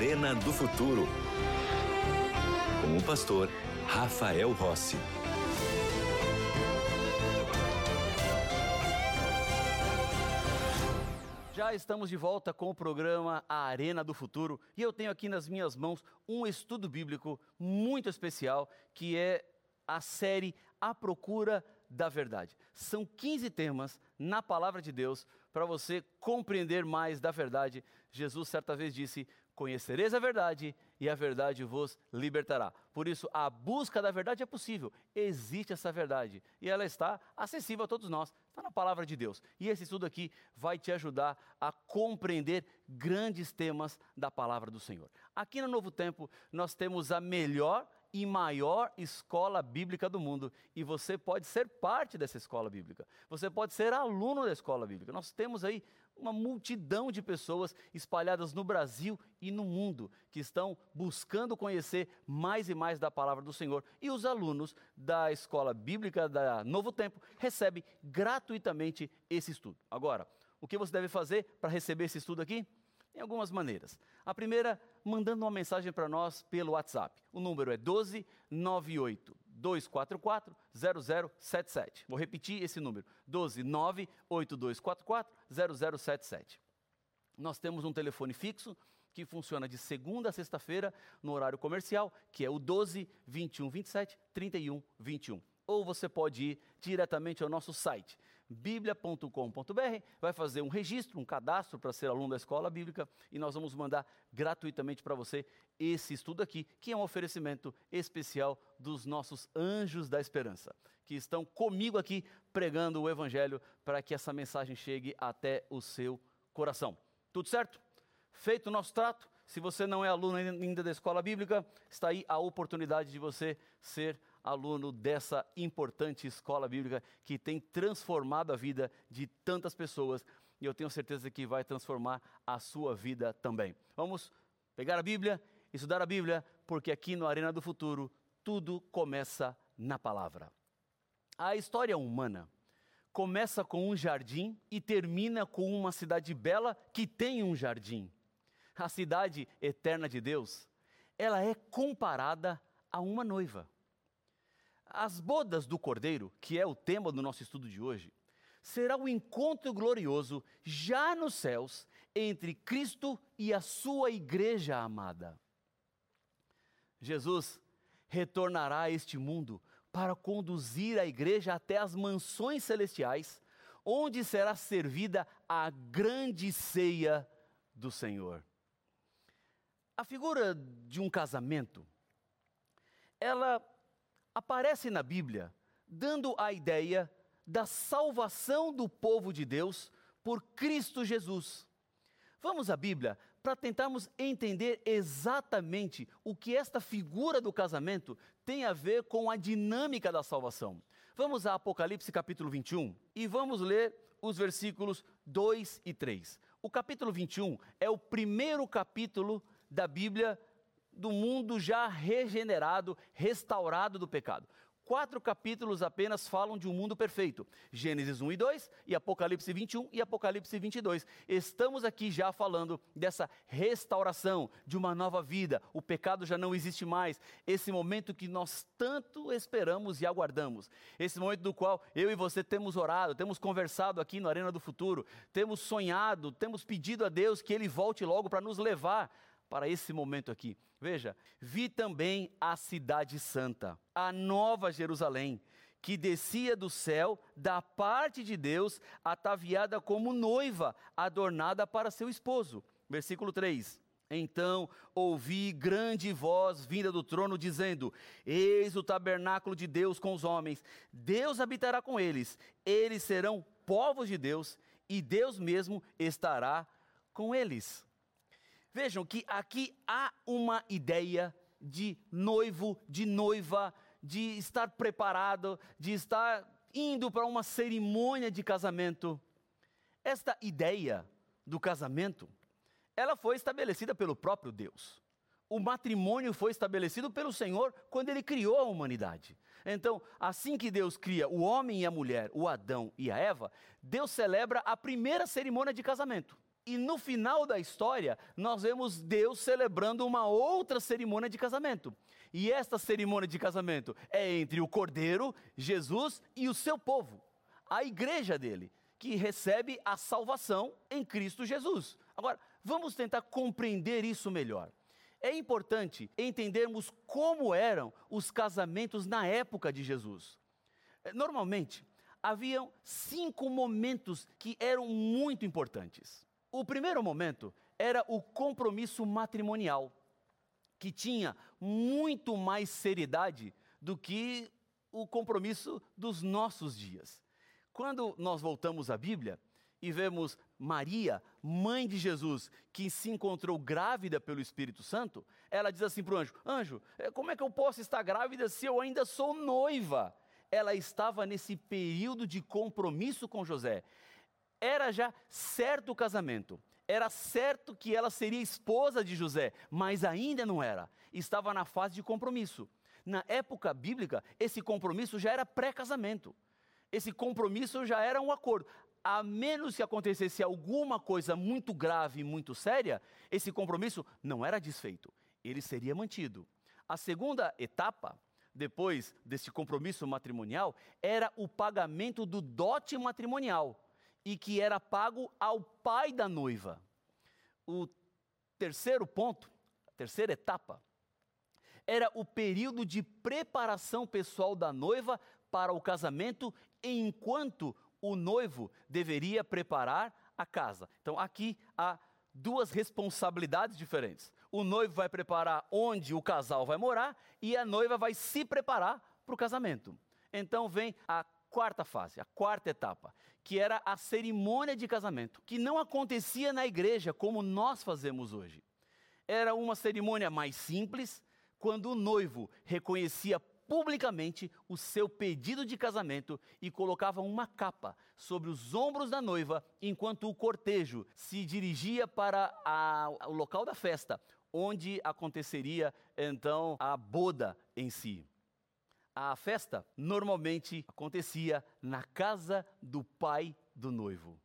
Arena do Futuro. Com o pastor Rafael Rossi. Já estamos de volta com o programa A Arena do Futuro e eu tenho aqui nas minhas mãos um estudo bíblico muito especial que é a série A Procura da Verdade. São 15 temas na palavra de Deus para você compreender mais da verdade. Jesus certa vez disse: Conhecereis a verdade e a verdade vos libertará. Por isso, a busca da verdade é possível. Existe essa verdade e ela está acessível a todos nós. Está na palavra de Deus. E esse estudo aqui vai te ajudar a compreender grandes temas da palavra do Senhor. Aqui no Novo Tempo, nós temos a melhor e maior escola bíblica do mundo. E você pode ser parte dessa escola bíblica. Você pode ser aluno da escola bíblica. Nós temos aí uma multidão de pessoas espalhadas no Brasil e no mundo que estão buscando conhecer mais e mais da palavra do Senhor. E os alunos da escola bíblica da Novo Tempo recebem gratuitamente esse estudo. Agora, o que você deve fazer para receber esse estudo aqui? Em algumas maneiras. A primeira, mandando uma mensagem para nós pelo WhatsApp. O número é 12 98 244 0077. Vou repetir esse número: 12 98244 0077. Nós temos um telefone fixo que funciona de segunda a sexta-feira no horário comercial, que é o 12 21 27 31 21 ou você pode ir diretamente ao nosso site, biblia.com.br, vai fazer um registro, um cadastro para ser aluno da escola bíblica e nós vamos mandar gratuitamente para você esse estudo aqui, que é um oferecimento especial dos nossos anjos da esperança, que estão comigo aqui pregando o evangelho para que essa mensagem chegue até o seu coração. Tudo certo? Feito o nosso trato, se você não é aluno ainda da escola bíblica, está aí a oportunidade de você ser aluno dessa importante escola bíblica que tem transformado a vida de tantas pessoas e eu tenho certeza que vai transformar a sua vida também. Vamos pegar a Bíblia, estudar a Bíblia, porque aqui no Arena do Futuro tudo começa na palavra. A história humana começa com um jardim e termina com uma cidade bela que tem um jardim a cidade eterna de Deus, ela é comparada a uma noiva. As bodas do Cordeiro, que é o tema do nosso estudo de hoje, será o um encontro glorioso já nos céus entre Cristo e a sua igreja amada. Jesus retornará a este mundo para conduzir a igreja até as mansões celestiais, onde será servida a grande ceia do Senhor. A figura de um casamento, ela aparece na Bíblia dando a ideia da salvação do povo de Deus por Cristo Jesus. Vamos à Bíblia para tentarmos entender exatamente o que esta figura do casamento tem a ver com a dinâmica da salvação. Vamos a Apocalipse capítulo 21 e vamos ler os versículos 2 e 3. O capítulo 21 é o primeiro capítulo da Bíblia do mundo já regenerado, restaurado do pecado. Quatro capítulos apenas falam de um mundo perfeito: Gênesis 1 e 2, e Apocalipse 21 e Apocalipse 22. Estamos aqui já falando dessa restauração, de uma nova vida. O pecado já não existe mais. Esse momento que nós tanto esperamos e aguardamos. Esse momento do qual eu e você temos orado, temos conversado aqui no Arena do Futuro, temos sonhado, temos pedido a Deus que Ele volte logo para nos levar para esse momento aqui. Veja, vi também a cidade santa, a nova Jerusalém, que descia do céu da parte de Deus, ataviada como noiva, adornada para seu esposo. Versículo 3. Então ouvi grande voz vinda do trono dizendo: Eis o tabernáculo de Deus com os homens, Deus habitará com eles, eles serão povos de Deus e Deus mesmo estará com eles. Vejam que aqui há uma ideia de noivo, de noiva, de estar preparado, de estar indo para uma cerimônia de casamento. Esta ideia do casamento, ela foi estabelecida pelo próprio Deus. O matrimônio foi estabelecido pelo Senhor quando ele criou a humanidade. Então, assim que Deus cria o homem e a mulher, o Adão e a Eva, Deus celebra a primeira cerimônia de casamento. E no final da história, nós vemos Deus celebrando uma outra cerimônia de casamento. E esta cerimônia de casamento é entre o Cordeiro, Jesus e o seu povo, a igreja dele, que recebe a salvação em Cristo Jesus. Agora, vamos tentar compreender isso melhor. É importante entendermos como eram os casamentos na época de Jesus. Normalmente, haviam cinco momentos que eram muito importantes. O primeiro momento era o compromisso matrimonial, que tinha muito mais seriedade do que o compromisso dos nossos dias. Quando nós voltamos à Bíblia e vemos Maria, mãe de Jesus, que se encontrou grávida pelo Espírito Santo, ela diz assim para o anjo: Anjo, eh, como é que eu posso estar grávida se eu ainda sou noiva? Ela estava nesse período de compromisso com José era já certo o casamento, era certo que ela seria esposa de José, mas ainda não era, estava na fase de compromisso. Na época bíblica, esse compromisso já era pré-casamento, esse compromisso já era um acordo. A menos que acontecesse alguma coisa muito grave, muito séria, esse compromisso não era desfeito, ele seria mantido. A segunda etapa, depois desse compromisso matrimonial, era o pagamento do dote matrimonial e que era pago ao pai da noiva. O terceiro ponto, a terceira etapa, era o período de preparação pessoal da noiva para o casamento, enquanto o noivo deveria preparar a casa. Então aqui há duas responsabilidades diferentes. O noivo vai preparar onde o casal vai morar e a noiva vai se preparar para o casamento. Então vem a quarta fase, a quarta etapa, que era a cerimônia de casamento, que não acontecia na igreja como nós fazemos hoje. Era uma cerimônia mais simples, quando o noivo reconhecia publicamente o seu pedido de casamento e colocava uma capa sobre os ombros da noiva, enquanto o cortejo se dirigia para a, o local da festa, onde aconteceria então a boda em si a festa normalmente acontecia na casa do pai do noivo.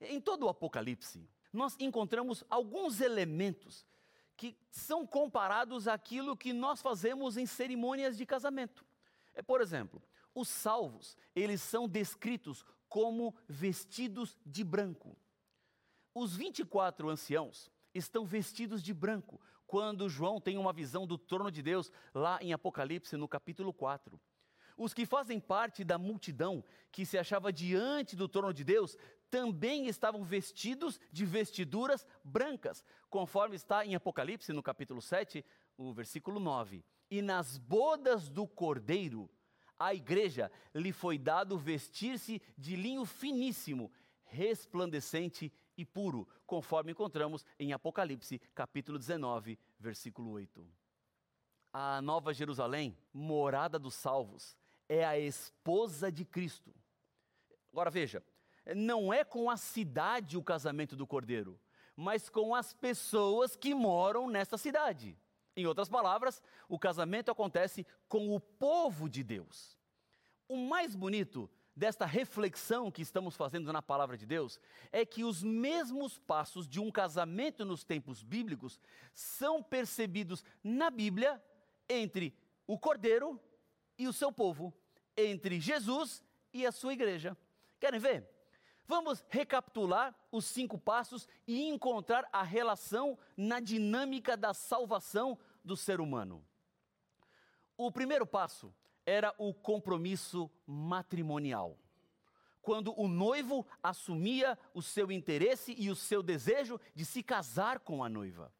Em todo o Apocalipse, nós encontramos alguns elementos que são comparados àquilo que nós fazemos em cerimônias de casamento. É, por exemplo, os salvos, eles são descritos como vestidos de branco. Os 24 anciãos estão vestidos de branco, quando João tem uma visão do trono de Deus lá em Apocalipse, no capítulo 4. Os que fazem parte da multidão que se achava diante do trono de Deus também estavam vestidos de vestiduras brancas, conforme está em Apocalipse, no capítulo 7, o versículo 9. E nas bodas do cordeiro, a igreja lhe foi dado vestir-se de linho finíssimo, resplandecente e puro, conforme encontramos em Apocalipse, capítulo 19, versículo 8. A Nova Jerusalém, morada dos salvos, é a esposa de Cristo. Agora veja, não é com a cidade o casamento do cordeiro, mas com as pessoas que moram nessa cidade. Em outras palavras, o casamento acontece com o povo de Deus. O mais bonito desta reflexão que estamos fazendo na palavra de Deus é que os mesmos passos de um casamento nos tempos bíblicos são percebidos na Bíblia entre o cordeiro e o seu povo, entre Jesus e a sua igreja. Querem ver? Vamos recapitular os cinco passos e encontrar a relação na dinâmica da salvação do ser humano. O primeiro passo era o compromisso matrimonial. Quando o noivo assumia o seu interesse e o seu desejo de se casar com a noiva.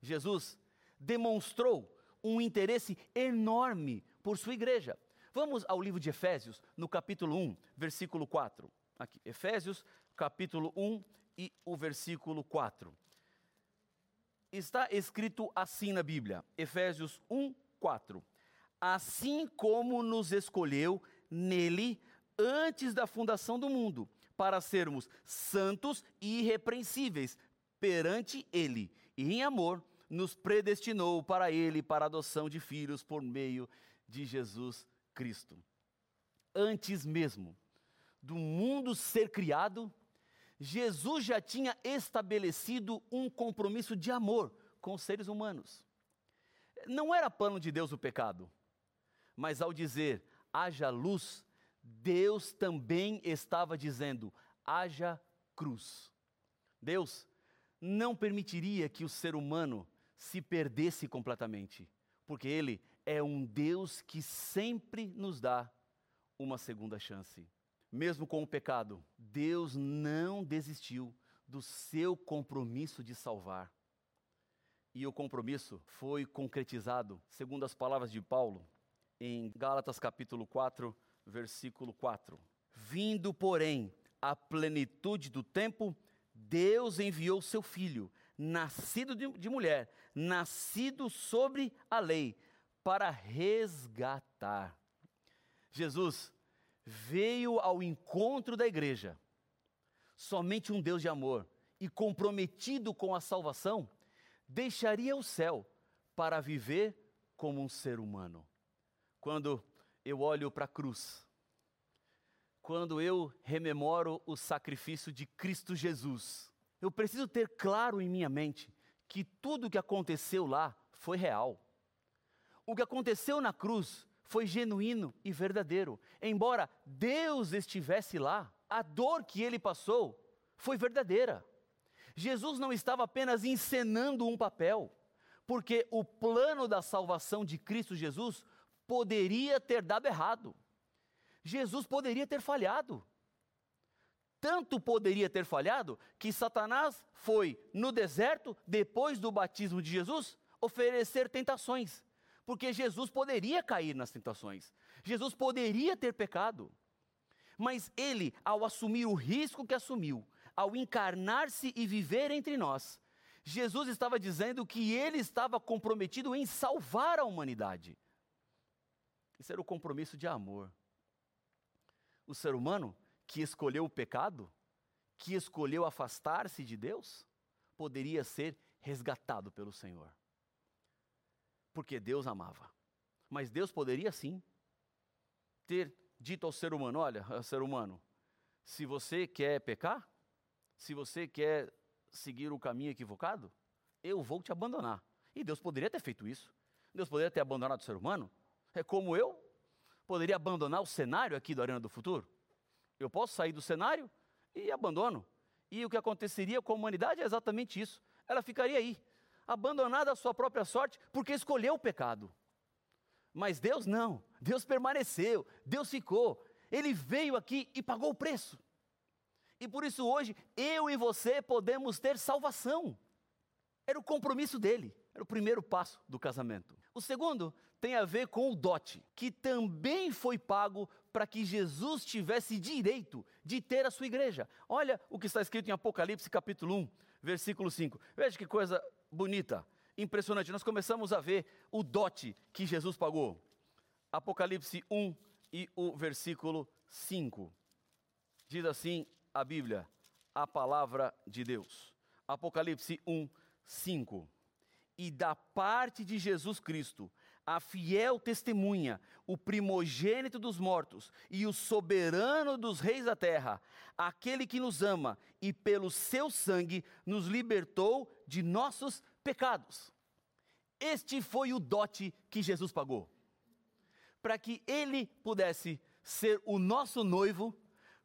Jesus demonstrou um interesse enorme por sua igreja. Vamos ao livro de Efésios, no capítulo 1, versículo 4. Aqui, Efésios, capítulo 1 e o versículo 4. Está escrito assim na Bíblia, Efésios 1, 4 assim como nos escolheu nele antes da fundação do mundo, para sermos santos e irrepreensíveis perante ele, e em amor nos predestinou para ele para a adoção de filhos por meio de Jesus Cristo. Antes mesmo do mundo ser criado, Jesus já tinha estabelecido um compromisso de amor com os seres humanos. Não era plano de Deus o pecado, mas ao dizer haja luz, Deus também estava dizendo haja cruz. Deus não permitiria que o ser humano se perdesse completamente, porque Ele é um Deus que sempre nos dá uma segunda chance. Mesmo com o pecado, Deus não desistiu do seu compromisso de salvar. E o compromisso foi concretizado, segundo as palavras de Paulo, em Gálatas capítulo 4, versículo 4. Vindo, porém, a plenitude do tempo, Deus enviou seu filho, nascido de mulher, nascido sobre a lei, para resgatar. Jesus veio ao encontro da igreja. Somente um Deus de amor e comprometido com a salvação deixaria o céu para viver como um ser humano. Quando eu olho para a cruz, quando eu rememoro o sacrifício de Cristo Jesus, eu preciso ter claro em minha mente que tudo o que aconteceu lá foi real. O que aconteceu na cruz foi genuíno e verdadeiro. Embora Deus estivesse lá, a dor que ele passou foi verdadeira. Jesus não estava apenas encenando um papel, porque o plano da salvação de Cristo Jesus poderia ter dado errado. Jesus poderia ter falhado. Tanto poderia ter falhado que Satanás foi no deserto, depois do batismo de Jesus, oferecer tentações porque Jesus poderia cair nas tentações, Jesus poderia ter pecado, mas ele, ao assumir o risco que assumiu, ao encarnar-se e viver entre nós, Jesus estava dizendo que ele estava comprometido em salvar a humanidade. Isso era o compromisso de amor. O ser humano que escolheu o pecado, que escolheu afastar-se de Deus, poderia ser resgatado pelo Senhor porque Deus amava. Mas Deus poderia sim ter dito ao ser humano: olha, ser humano, se você quer pecar, se você quer seguir o caminho equivocado, eu vou te abandonar. E Deus poderia ter feito isso. Deus poderia ter abandonado o ser humano. É como eu poderia abandonar o cenário aqui do Arena do Futuro. Eu posso sair do cenário e abandono. E o que aconteceria com a humanidade é exatamente isso. Ela ficaria aí, abandonado à sua própria sorte porque escolheu o pecado. Mas Deus não, Deus permaneceu, Deus ficou, Ele veio aqui e pagou o preço. E por isso hoje eu e você podemos ter salvação. Era o compromisso dele, era o primeiro passo do casamento. O segundo tem a ver com o dote, que também foi pago para que Jesus tivesse direito de ter a sua igreja. Olha o que está escrito em Apocalipse capítulo 1, versículo 5. Veja que coisa bonita, impressionante. Nós começamos a ver o dote que Jesus pagou. Apocalipse 1 e o versículo 5. Diz assim a Bíblia, a palavra de Deus. Apocalipse 1, 5. E da parte de Jesus Cristo, a fiel testemunha, o primogênito dos mortos e o soberano dos reis da terra, aquele que nos ama e pelo seu sangue nos libertou de nossos pecados. Este foi o dote que Jesus pagou. Para que ele pudesse ser o nosso noivo,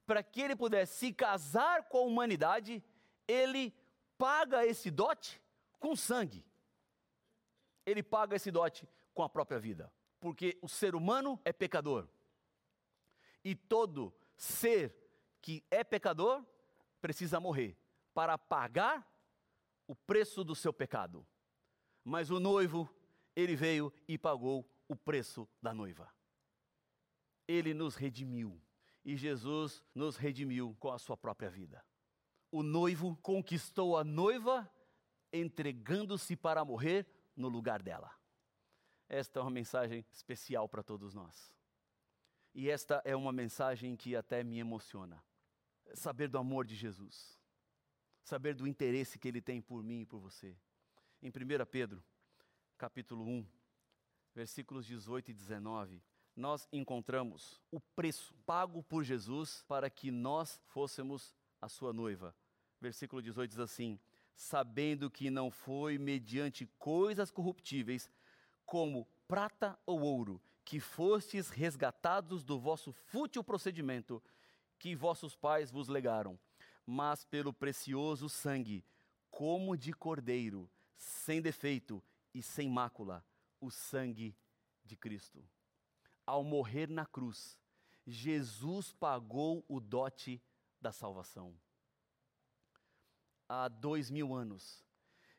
para que ele pudesse se casar com a humanidade, ele paga esse dote com sangue. Ele paga esse dote com a própria vida, porque o ser humano é pecador. E todo ser que é pecador precisa morrer para pagar o preço do seu pecado. Mas o noivo, ele veio e pagou o preço da noiva. Ele nos redimiu. E Jesus nos redimiu com a sua própria vida. O noivo conquistou a noiva, entregando-se para morrer no lugar dela. Esta é uma mensagem especial para todos nós. E esta é uma mensagem que até me emociona. Saber do amor de Jesus. Saber do interesse que ele tem por mim e por você. Em 1 Pedro, capítulo 1, versículos 18 e 19, nós encontramos o preço pago por Jesus para que nós fôssemos a sua noiva, versículo 18 diz assim: Sabendo que não foi mediante coisas corruptíveis, como prata ou ouro, que fostes resgatados do vosso fútil procedimento que vossos pais vos legaram, mas pelo precioso sangue, como de cordeiro, sem defeito e sem mácula, o sangue de Cristo. Ao morrer na cruz, Jesus pagou o dote da salvação. Há dois mil anos,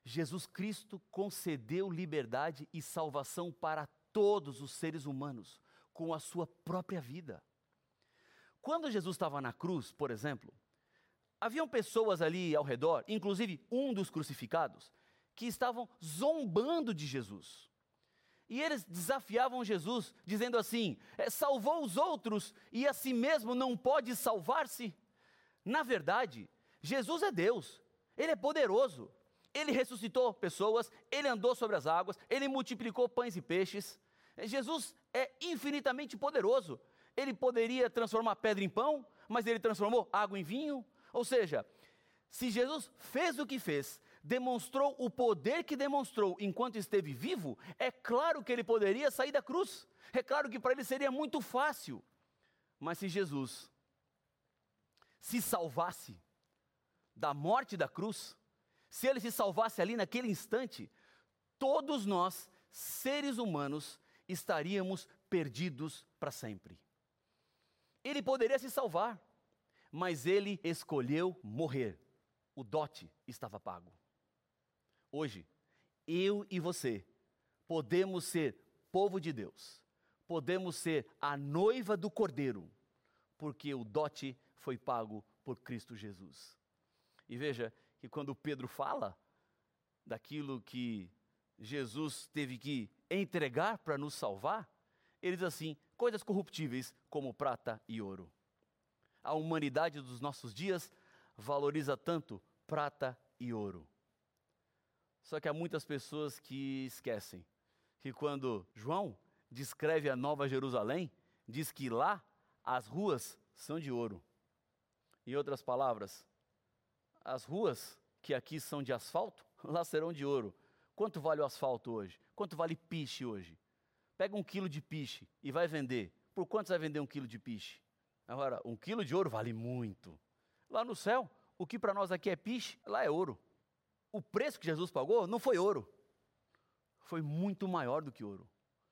Jesus Cristo concedeu liberdade e salvação para todos os seres humanos com a sua própria vida. Quando Jesus estava na cruz, por exemplo, haviam pessoas ali ao redor, inclusive um dos crucificados, que estavam zombando de Jesus. E eles desafiavam Jesus, dizendo assim: é, salvou os outros e a si mesmo não pode salvar-se? Na verdade, Jesus é Deus, Ele é poderoso, Ele ressuscitou pessoas, Ele andou sobre as águas, Ele multiplicou pães e peixes. Jesus é infinitamente poderoso. Ele poderia transformar pedra em pão, mas Ele transformou água em vinho. Ou seja, se Jesus fez o que fez, demonstrou o poder que demonstrou enquanto esteve vivo, é claro que ele poderia sair da cruz. É claro que para ele seria muito fácil. Mas se Jesus se salvasse da morte da cruz, se ele se salvasse ali naquele instante, todos nós, seres humanos, estaríamos perdidos para sempre. Ele poderia se salvar, mas ele escolheu morrer. O dote estava pago. Hoje, eu e você podemos ser povo de Deus, podemos ser a noiva do Cordeiro, porque o dote foi pago por Cristo Jesus. E veja que quando Pedro fala daquilo que Jesus teve que entregar para nos salvar, ele diz assim: coisas corruptíveis como prata e ouro. A humanidade dos nossos dias valoriza tanto prata e ouro. Só que há muitas pessoas que esquecem que quando João descreve a Nova Jerusalém, diz que lá as ruas são de ouro. Em outras palavras, as ruas que aqui são de asfalto, lá serão de ouro. Quanto vale o asfalto hoje? Quanto vale piche hoje? Pega um quilo de piche e vai vender. Por quanto vai vender um quilo de piche? Agora, um quilo de ouro vale muito. Lá no céu, o que para nós aqui é piche, lá é ouro o preço que Jesus pagou não foi ouro, foi muito maior do que ouro,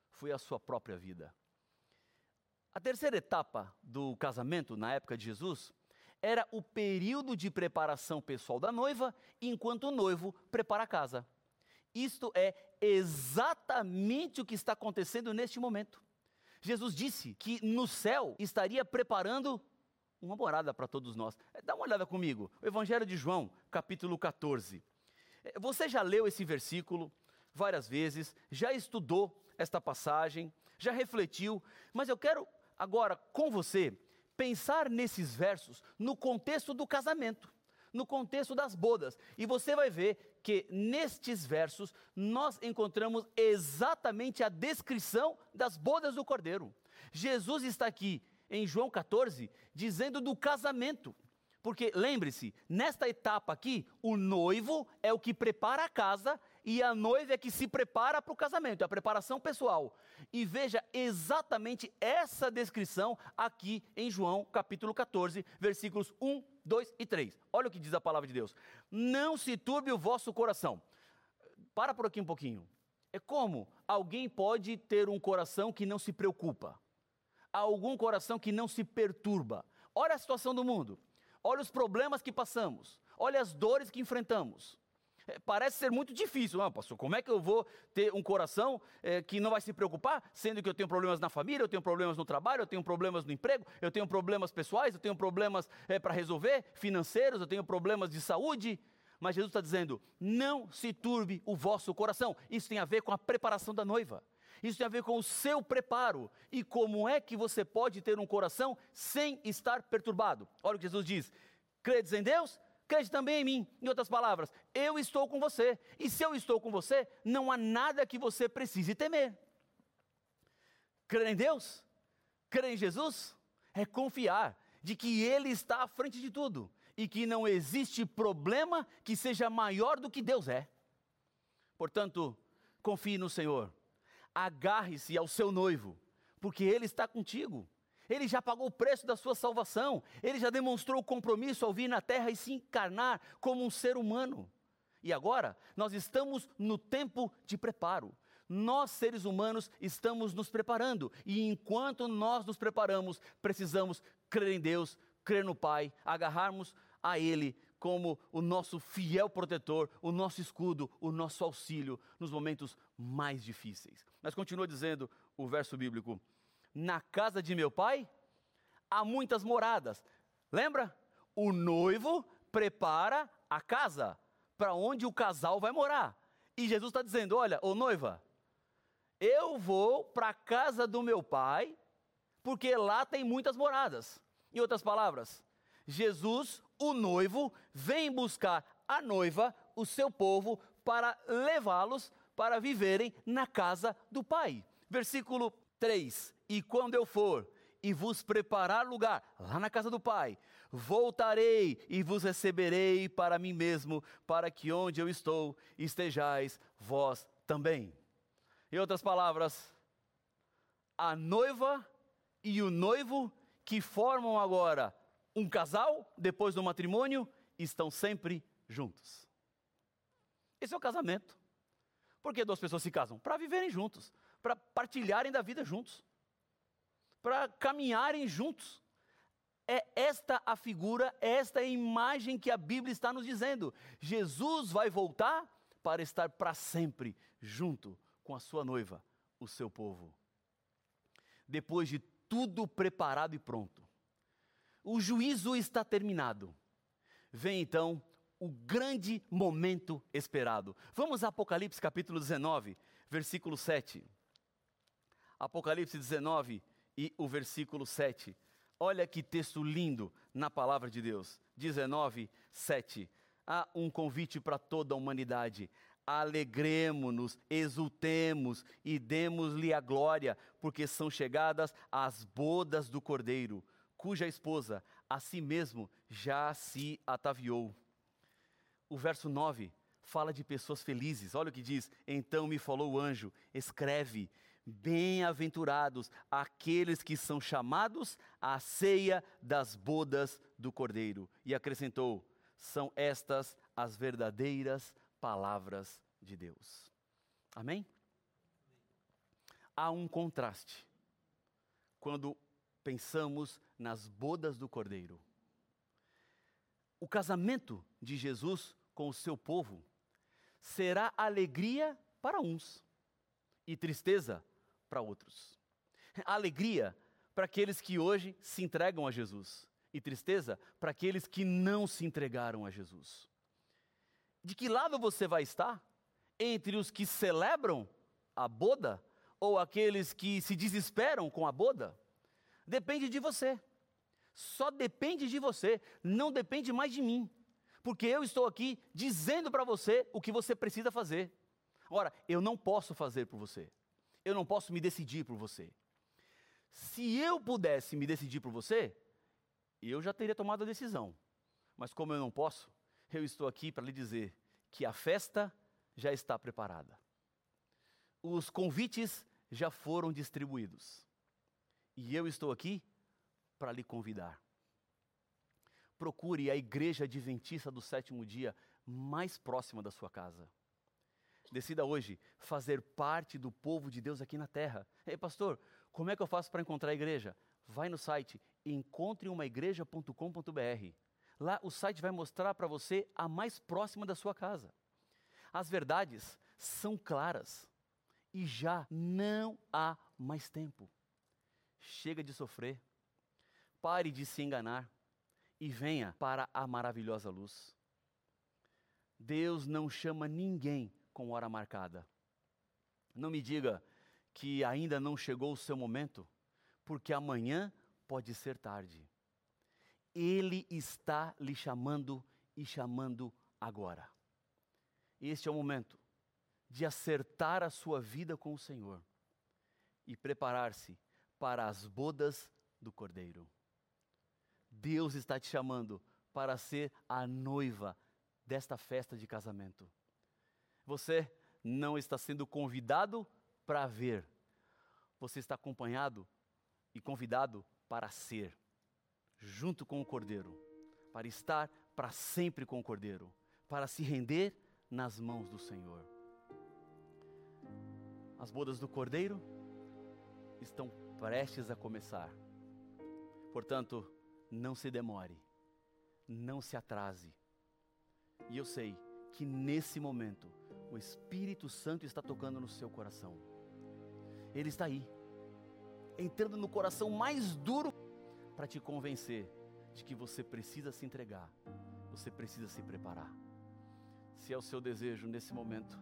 foi a sua própria vida. A terceira etapa do casamento, na época de Jesus, era o período de preparação pessoal da noiva, enquanto o noivo prepara a casa. Isto é exatamente o que está acontecendo neste momento. Jesus disse que no céu estaria preparando uma morada para todos nós. Dá uma olhada comigo, o Evangelho de João, capítulo 14. É, você já leu esse versículo várias vezes, já estudou esta passagem, já refletiu, mas eu quero agora com você pensar nesses versos no contexto do casamento, no contexto das bodas. E você vai ver que nestes versos nós encontramos exatamente a descrição das bodas do Cordeiro. Jesus está aqui em João 14 dizendo do casamento. Porque lembre-se, nesta etapa aqui, o noivo é o que prepara a casa e a noiva é que se prepara para o casamento, é a preparação pessoal. E veja exatamente essa descrição aqui em João capítulo 14, versículos 1, 2 e 3. Olha o que diz a palavra de Deus: Não se turbe o vosso coração. Para por aqui um pouquinho. É como alguém pode ter um coração que não se preocupa, algum coração que não se perturba. Olha a situação do mundo olha os problemas que passamos, olha as dores que enfrentamos. Parece ser muito difícil, ah, pastor, como é que eu vou ter um coração é, que não vai se preocupar, sendo que eu tenho problemas na família, eu tenho problemas no trabalho, eu tenho problemas no emprego, eu tenho problemas pessoais, eu tenho problemas é, para resolver, financeiros, eu tenho problemas de saúde. Mas Jesus está dizendo: não se turbe o vosso coração. Isso tem a ver com a preparação da noiva. Isso tem a ver com o seu preparo e como é que você pode ter um coração sem estar perturbado. Olha o que Jesus diz: credes em Deus? Crede também em mim. Em outras palavras, eu estou com você. E se eu estou com você, não há nada que você precise temer. Crer em Deus? Crer em Jesus? É confiar de que Ele está à frente de tudo e que não existe problema que seja maior do que Deus é. Portanto, confie no Senhor, agarre-se ao seu noivo, porque Ele está contigo. Ele já pagou o preço da sua salvação, ele já demonstrou o compromisso ao vir na terra e se encarnar como um ser humano. E agora, nós estamos no tempo de preparo. Nós, seres humanos, estamos nos preparando, e enquanto nós nos preparamos, precisamos crer em Deus, crer no Pai, agarrarmos a Ele como o nosso fiel protetor, o nosso escudo, o nosso auxílio nos momentos mais difíceis. Mas continua dizendo o verso bíblico: Na casa de meu pai há muitas moradas. Lembra? O noivo prepara a casa para onde o casal vai morar. E Jesus está dizendo: Olha, ô noiva, eu vou para a casa do meu pai, porque lá tem muitas moradas. Em outras palavras, Jesus, o noivo, vem buscar a noiva, o seu povo, para levá-los para viverem na casa do Pai. Versículo 3: E quando eu for e vos preparar lugar, lá na casa do Pai, voltarei e vos receberei para mim mesmo, para que onde eu estou estejais vós também. Em outras palavras, a noiva e o noivo que formam agora um casal, depois do matrimônio, estão sempre juntos. Esse é o casamento. Por que duas pessoas se casam? Para viverem juntos, para partilharem da vida juntos, para caminharem juntos. É esta a figura, é esta a imagem que a Bíblia está nos dizendo. Jesus vai voltar para estar para sempre junto com a sua noiva, o seu povo. Depois de tudo preparado e pronto, o juízo está terminado. Vem então o grande momento esperado. Vamos a Apocalipse capítulo 19, versículo 7. Apocalipse 19 e o versículo 7. Olha que texto lindo na palavra de Deus. 19, 7. Há um convite para toda a humanidade. Alegremos-nos, exultemos e demos-lhe a glória, porque são chegadas as bodas do Cordeiro cuja esposa a si mesmo já se ataviou. O verso 9 fala de pessoas felizes. Olha o que diz: Então me falou o anjo, escreve: Bem-aventurados aqueles que são chamados à ceia das bodas do Cordeiro. E acrescentou: São estas as verdadeiras palavras de Deus. Amém? Há um contraste quando pensamos nas bodas do Cordeiro. O casamento de Jesus com o seu povo será alegria para uns e tristeza para outros. Alegria para aqueles que hoje se entregam a Jesus e tristeza para aqueles que não se entregaram a Jesus. De que lado você vai estar? Entre os que celebram a boda ou aqueles que se desesperam com a boda? Depende de você. Só depende de você, não depende mais de mim. Porque eu estou aqui dizendo para você o que você precisa fazer. Agora, eu não posso fazer por você. Eu não posso me decidir por você. Se eu pudesse me decidir por você, eu já teria tomado a decisão. Mas como eu não posso, eu estou aqui para lhe dizer que a festa já está preparada. Os convites já foram distribuídos. E eu estou aqui para lhe convidar. Procure a igreja adventista do sétimo dia mais próxima da sua casa. Decida hoje fazer parte do povo de Deus aqui na terra. Ei, pastor, como é que eu faço para encontrar a igreja? Vai no site encontreumaigreja.com.br. Lá o site vai mostrar para você a mais próxima da sua casa. As verdades são claras e já não há mais tempo. Chega de sofrer. Pare de se enganar e venha para a maravilhosa luz. Deus não chama ninguém com hora marcada. Não me diga que ainda não chegou o seu momento, porque amanhã pode ser tarde. Ele está lhe chamando e chamando agora. Este é o momento de acertar a sua vida com o Senhor e preparar-se para as bodas do Cordeiro. Deus está te chamando para ser a noiva desta festa de casamento. Você não está sendo convidado para ver, você está acompanhado e convidado para ser, junto com o Cordeiro, para estar para sempre com o Cordeiro, para se render nas mãos do Senhor. As bodas do Cordeiro estão prestes a começar. Portanto, não se demore, não se atrase. E eu sei que nesse momento o Espírito Santo está tocando no seu coração. Ele está aí, entrando no coração mais duro para te convencer de que você precisa se entregar, você precisa se preparar. Se é o seu desejo nesse momento,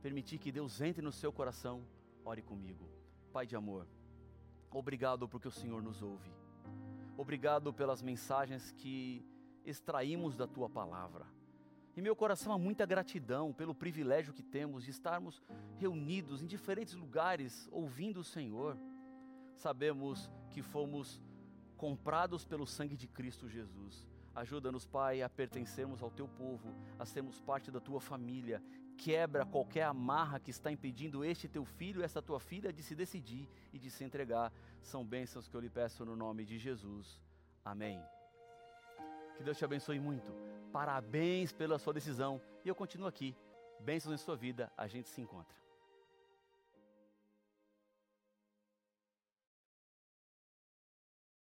permitir que Deus entre no seu coração, ore comigo. Pai de amor, obrigado porque o Senhor nos ouve. Obrigado pelas mensagens que extraímos da tua palavra. Em meu coração há muita gratidão pelo privilégio que temos de estarmos reunidos em diferentes lugares ouvindo o Senhor. Sabemos que fomos comprados pelo sangue de Cristo Jesus. Ajuda-nos, Pai, a pertencermos ao teu povo, a sermos parte da tua família. Quebra qualquer amarra que está impedindo este teu filho, esta tua filha de se decidir e de se entregar. São bênçãos que eu lhe peço no nome de Jesus. Amém. Que Deus te abençoe muito. Parabéns pela sua decisão. E eu continuo aqui. Bênçãos em sua vida. A gente se encontra.